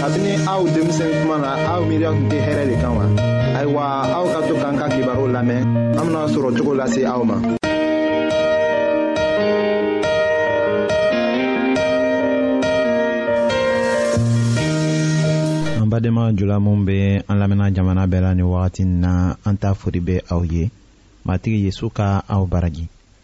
kabini aw denmisɛn kuma na aw miiriya tun tɛ hɛrɛ de kan wa ayiwa aw ka to k'an ka kibaruw lamɛn an bena sɔrɔ cogo lase aw ma an badenma jula minw be an lamɛnna jamana bɛɛ la ni wagati na an ta fori be aw ye matigi yezu ka aw baraji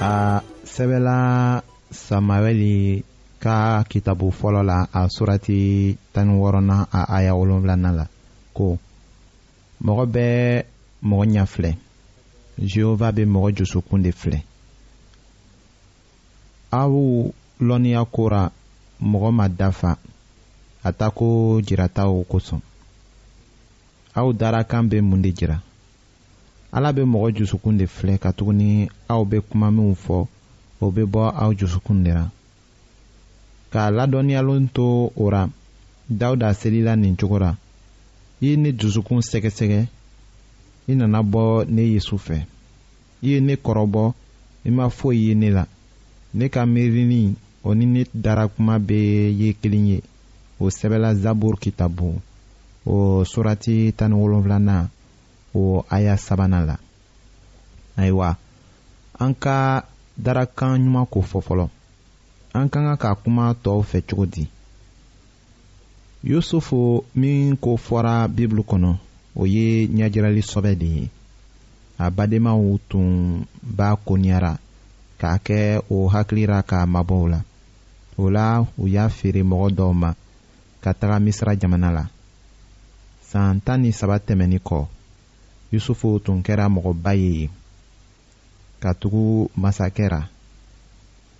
a sɛbɛla samawɛli ka kitabu fɔlɔ la a surati tani wɔɔrɔna a aya wolonwulanan la ko mɔgɔ bɛ mɔgɔ ɲɛ filɛ jehova bɛ mɔgɔ jusukun de filɛ aw lɔnniya kora mɔgɔ ma dafa a ta ko jirataw kosɔn aw darakan bɛ mun de jira ala bɛ mɔgɔ jusukun de filɛ katuguni aw bɛ kuma minw fɔ o bɛ bɔ aw jusukun de la k'a ladɔnniyalen to o ra dawuda selila nin cogo ra i ni dusukun sɛgɛsɛgɛ i nana bɔ ne yesu fɛ i ye ne kɔrɔbɔ i ma foyi ye ne la ne ka miirini o ni ne dara kuma bɛɛ ye kelen ye o sɛbɛla zaburu kitabu o surati tan ni wolonwulanan o aya sabanan la ayiwa an ka darakan ɲuman ko fɔ fɔlɔ an ka kan ka kuma tɔw fɛ cogo di yusufu min ko fɔra bibulu kɔnɔ o ye ɲɛjirali sɔbɛ de ye a badenmaw tun b'a koniyara k'a kɛ o hakilira ka mabɔw la o la u y'a feere mɔgɔ dɔw ma ka taga misira jamana la san tan ni saba tɛmɛni kɔ yusufu tun kɛra mɔgɔba ye yen katugu masakɛ ra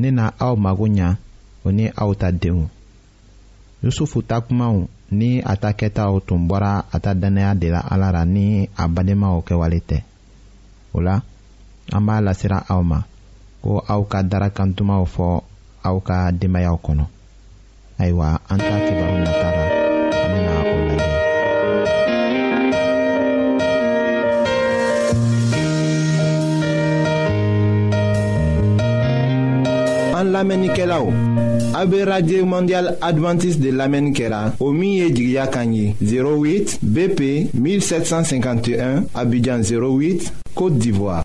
ne na aw mago ɲa o ni aw ta denw yusufu ta kumaw ni a ta kɛtaw tun bɔra a ta dannaya de la ala ra ni a badenmaw kɛwale tɛ o la an b'a lasira aw ma ko aw ka darakantumaw fɔ aw ka denbayaw kɔnɔ ayiwa an ta kibaru natara an bɛna o lajɛ an lamɛnnikɛlaw a bɛ radio mondial adventiste de lamɛnni kɛra o min ye jigiya kan ye 08 bp 1751 abidjan 08 côte d'ivoire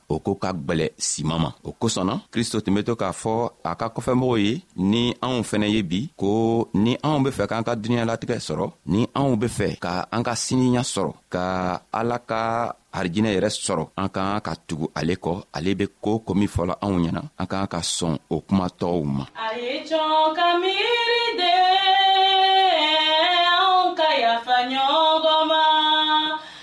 o ko ka gwɛlɛ siman ma o kosɔn na kristo tun be to k'a fɔ a ka kɔfɛmɔgɔw ye ni anw fɛnɛ ye bi ko ni anw be fɛ k'an ka duniɲalatigɛ sɔrɔ ni anw be fɛ ka an ka siniya sɔrɔ ka ala ka harijinɛ yɛrɛ sɔrɔ an ka kan ka tugu ale kɔ ale be koo ko min fɔla anw ɲɛna an ka kan ka sɔn o kuma tɔɔw ma a ye cɔn ka miiri de anw ka yafa ɲɔgɔn ma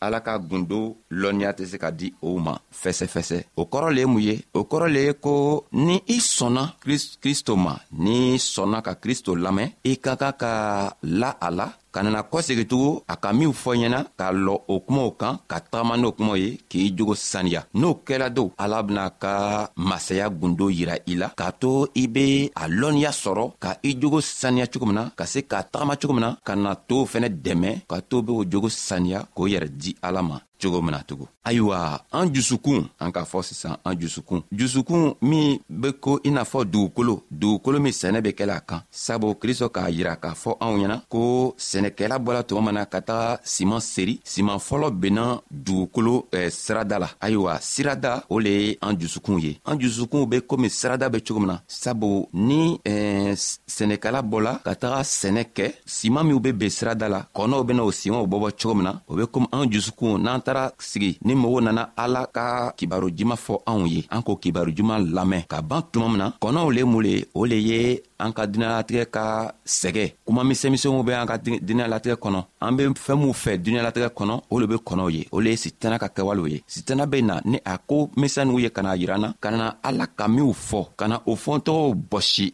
ala ka gundo lɔnniya tɛ se ka di o ma fɛsɛfɛsɛ o kɔrɔ le ye mun ye o kɔrɔ le ye ko ni i sɔnna kristo ma ni sɔnna ka kristo lamɛn i ka kan ka la a la ka nana kɔsegitugu a ka minw fɔ ɲɛna k'a lɔ o kumaw kan ka tagama n'o kumaw ye k'i jogo saniya n'o kɛla don ala bena ka masaya gundo yira i la k'a to i be a lɔnniya sɔrɔ ka i jogo saniya cogo min na ka se k'a tagama cogo min na ka na tow fɛnɛ dɛmɛ ka to be o jogo saniya k'o yɛrɛ di ala ma cogo min na tugun ayiwa an jusukun an k'a fɔ sisan an jusukun jusukun min be ko i n'a fɔ dugukolo dugukolo min sɛnɛ be kɛla a kan sabu kristo k'a yira k'a fɔ anw ɲɛna ko sɛnɛkɛla bɔla tuma min na ka taga siman seri siman fɔlɔ benna dugukolo eh, sirada la ayiwa sirada o le ye an jusukun ye an jusukunw be komi sirada be cogo min na sabu ni eh, sɛnɛkɛla bɔla ka taga sɛnɛ kɛ siman minw be ben sirada la kɔnɔw bena o simanw bɔbɔ cogo min na o be komi anw jusukunw n'an taara sigi ni mogo nana ala ka kibaro juman fɔ anw ye an k'o kibaro juman lamɛn ka ban tuma min na kɔnɔw le mun le o le ye an ka duniɲalatigɛ ka sɛgɛ kuma misɛnmisɛnw be an ka duniɲalatigɛ kɔnɔ an be fɛɛn minw fɛ duniɲalatigɛ kɔnɔ o le be kɔnɔw ye o le ye sitana ka kɛwalew ye sitana be na ni a ko misɛnninw ye ka n'a yiran na ka na ala ka minw fɔ ka na o fɔntɔgɔw bɔsi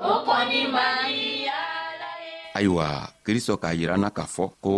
o kɔni maliya ayiwa kristɔ k'a yira na k'a fɔ ko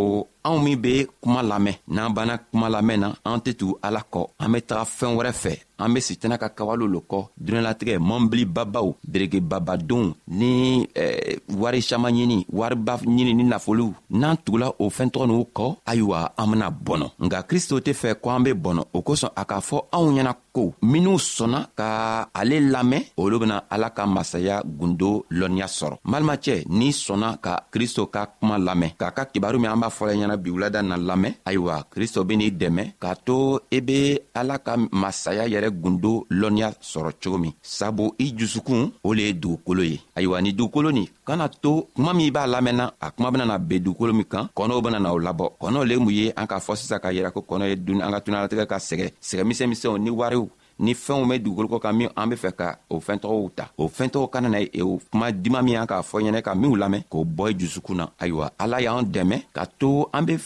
anw min be kuma lamɛn n'an banna kuma lamɛn na an tɛ tugu ala kɔ an be taga fɛɛn wɛrɛ fɛ an be sitana ka kawalo lo kɔ dunɛlatigɛ mɔnbili babaw bereke babadonw ni eh, wari saman ɲini wariba ɲini ni nafolow n'an tugula o fɛɛntɔgɔ n'u kɔ ayiwa an bena bɔnɔ nka kristo tɛ fɛ ko an be bɔnɔ o kosɔn a k'a fɔ anw ɲɛna ko minw sɔnna ka ale lamɛn olu bena ala ka masaya gundo lɔnniya sɔrɔ malimacɛ n'i sɔnna ka kristo ka kuma lamɛn k'a ka kibaru min an b'a fɔla ɲɛna bi wulada na lamɛn ayiwa kristo ben'i dɛmɛ k'a to i be ala ka masaya yɛrɛ gundo lɔnniya sɔrɔ cogo min sabu i jusukun o le ye dugukolo ye ayiwa ni dugukolo nin kana to kuma min b'a lamɛnna a kuma bɛna na ben dugukolo min kan kɔnɔw bɛna na o labɔ kɔnɔw le mun ye an k'a fɔ sisan ka yira ko kɔnɔ ye dun an ka tunalatigɛ ka sɛgɛ sɛgɛ misɛnmisɛnw ni wariw ni fɛnw bɛ dugukolo kɔ kan min an be fɛ ka o fɛntɔgɔw ta o fɛntɔgɔ kana na e o kuma diman min y'an k'a fɔ ɲɛnɛ ka minw lamɛn k'o bɔ i jusukun na ayiwa ala y'an dɛmɛ ka to an be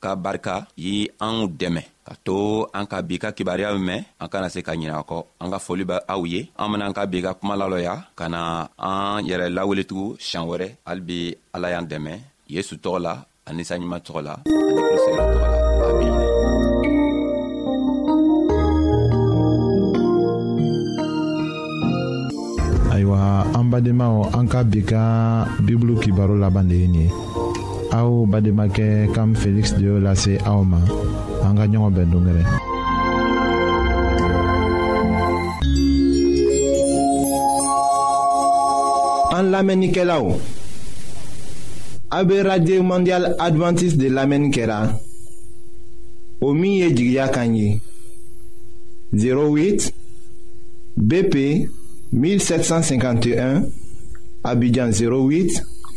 ka barika ye anw dɛmɛ ka to an ka bi ka kibaruyaw mɛn an kana se ka ɲinɛ kɔ an ka foli bɛ aw ye an benaan ka bi ka kuma lalɔya ka na an yɛrɛ laweletugu siɲan wɛrɛ hali bi ala y'an dɛmɛ yesu tɔgɔ la ani saɲuman tɔgɔ la ani kristo tɔgɔ la ayiwa an badenmaw an ka bi ka bibulu kibaro laban de ye nin ye aw bademakɛ kam feliksi de y'o lase aw ma an ka ɲɔgɔn bɛn dongɛrɛ an lamɛnnikɛlaw a be radio mondial adventiste de lamɛnni kɛra o min ye jigiya kan ye 08 BP 1751 Abidjan 08